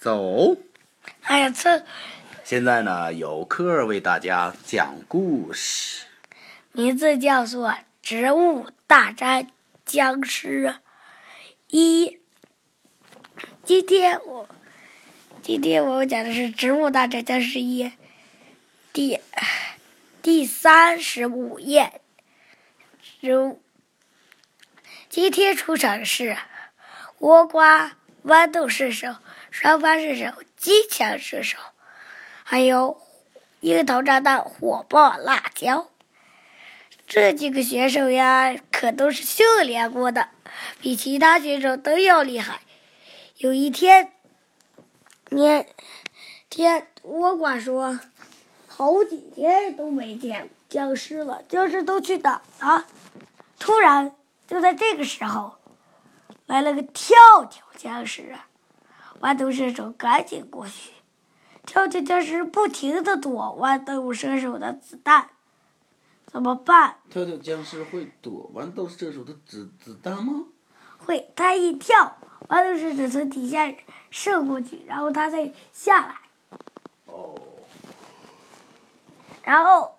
走。哎呀，这现在呢，有科尔为大家讲故事，名字叫做《植物大战僵尸》一。今天我今天我们讲的是《植物大战僵尸一》第第三十五页。植物今天出场的是倭瓜、豌豆射手、双发射手、机枪射手，还有樱桃炸弹、火爆辣椒。这几个选手呀，可都是训练过的，比其他选手都要厉害。有一天，年天倭瓜说：“好几天都没见僵尸了，僵尸都去哪了？”突然，就在这个时候，来了个跳跳僵尸，豌豆射手赶紧过去。跳跳僵尸不停的躲豌豆射手的子弹，怎么办？跳跳僵尸会躲豌豆射手的子子弹吗？会，他一跳，豌豆射手从底下射过去，然后他再下来，哦，然后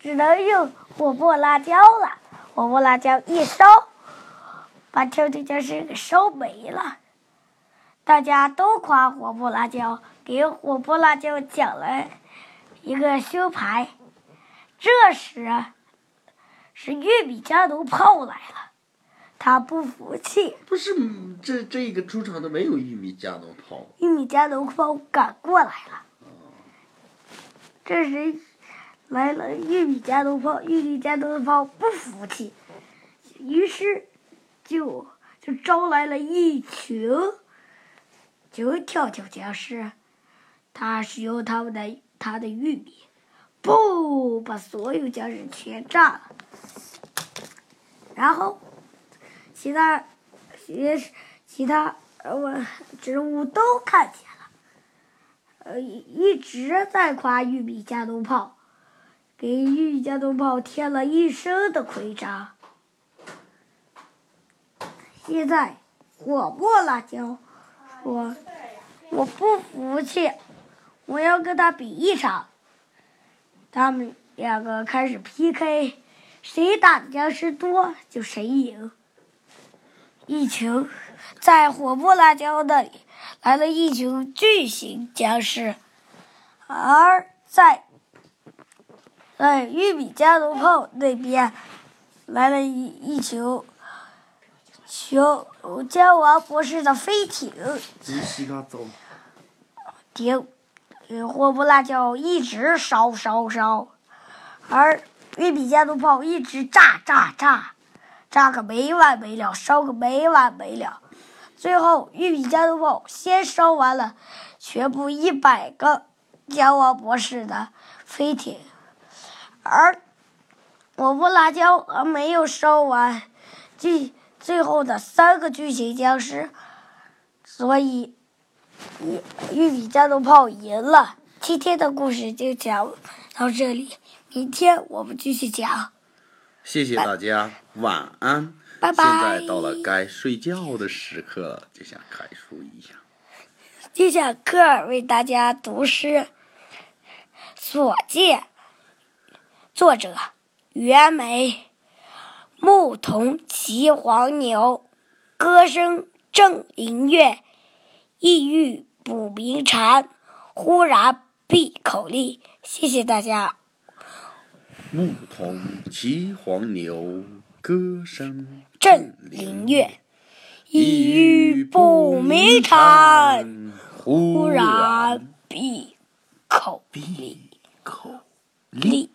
只能用火爆辣椒了。火爆辣椒一烧，把跳跳僵尸给烧没了。大家都夸火爆辣椒，给火爆辣椒奖了一个胸牌。这时，是玉米加农炮来了，他不服气。不是，嗯这这个出场的没有玉米加农炮，玉米加农炮赶过来了。这时来了玉米加农炮，玉米加农炮不服气，于是就就招来了一群就跳跳僵尸。他使用他们的他的玉米，不把所有僵尸全炸了。然后其他其其他我植物都看见了。呃，一一直在夸玉米加农炮，给玉米加农炮添了一身的盔甲。现在火爆辣椒说：“我不服气，我要跟他比一场。”他们两个开始 PK，谁打的僵尸多就谁赢。一群在火爆辣椒那里来了一群巨型僵尸，而在在玉米加农炮那边来了一一群群姜王博士的飞艇，直西嘎走，顶给火爆辣椒一直烧烧烧，而玉米加农炮一直炸炸炸，炸个没完没了，烧个没完没了。最后，玉米加农炮先烧完了全部一百个姜王博士的飞艇，而火不辣椒还没有烧完巨最后的三个巨型僵尸，所以玉玉米加农炮赢了。今天的故事就讲到这里，明天我们继续讲。谢谢大家，晚安。拜拜现在到了该睡觉的时刻了，就像开书一样。接下来科尔为大家读诗《所见》，作者袁枚。牧童骑黄牛，歌声振林樾。意欲捕鸣蝉，忽然闭口立。谢谢大家。牧童骑黄牛，歌声振林樾。意欲捕鸣蝉，忽然闭口闭口立。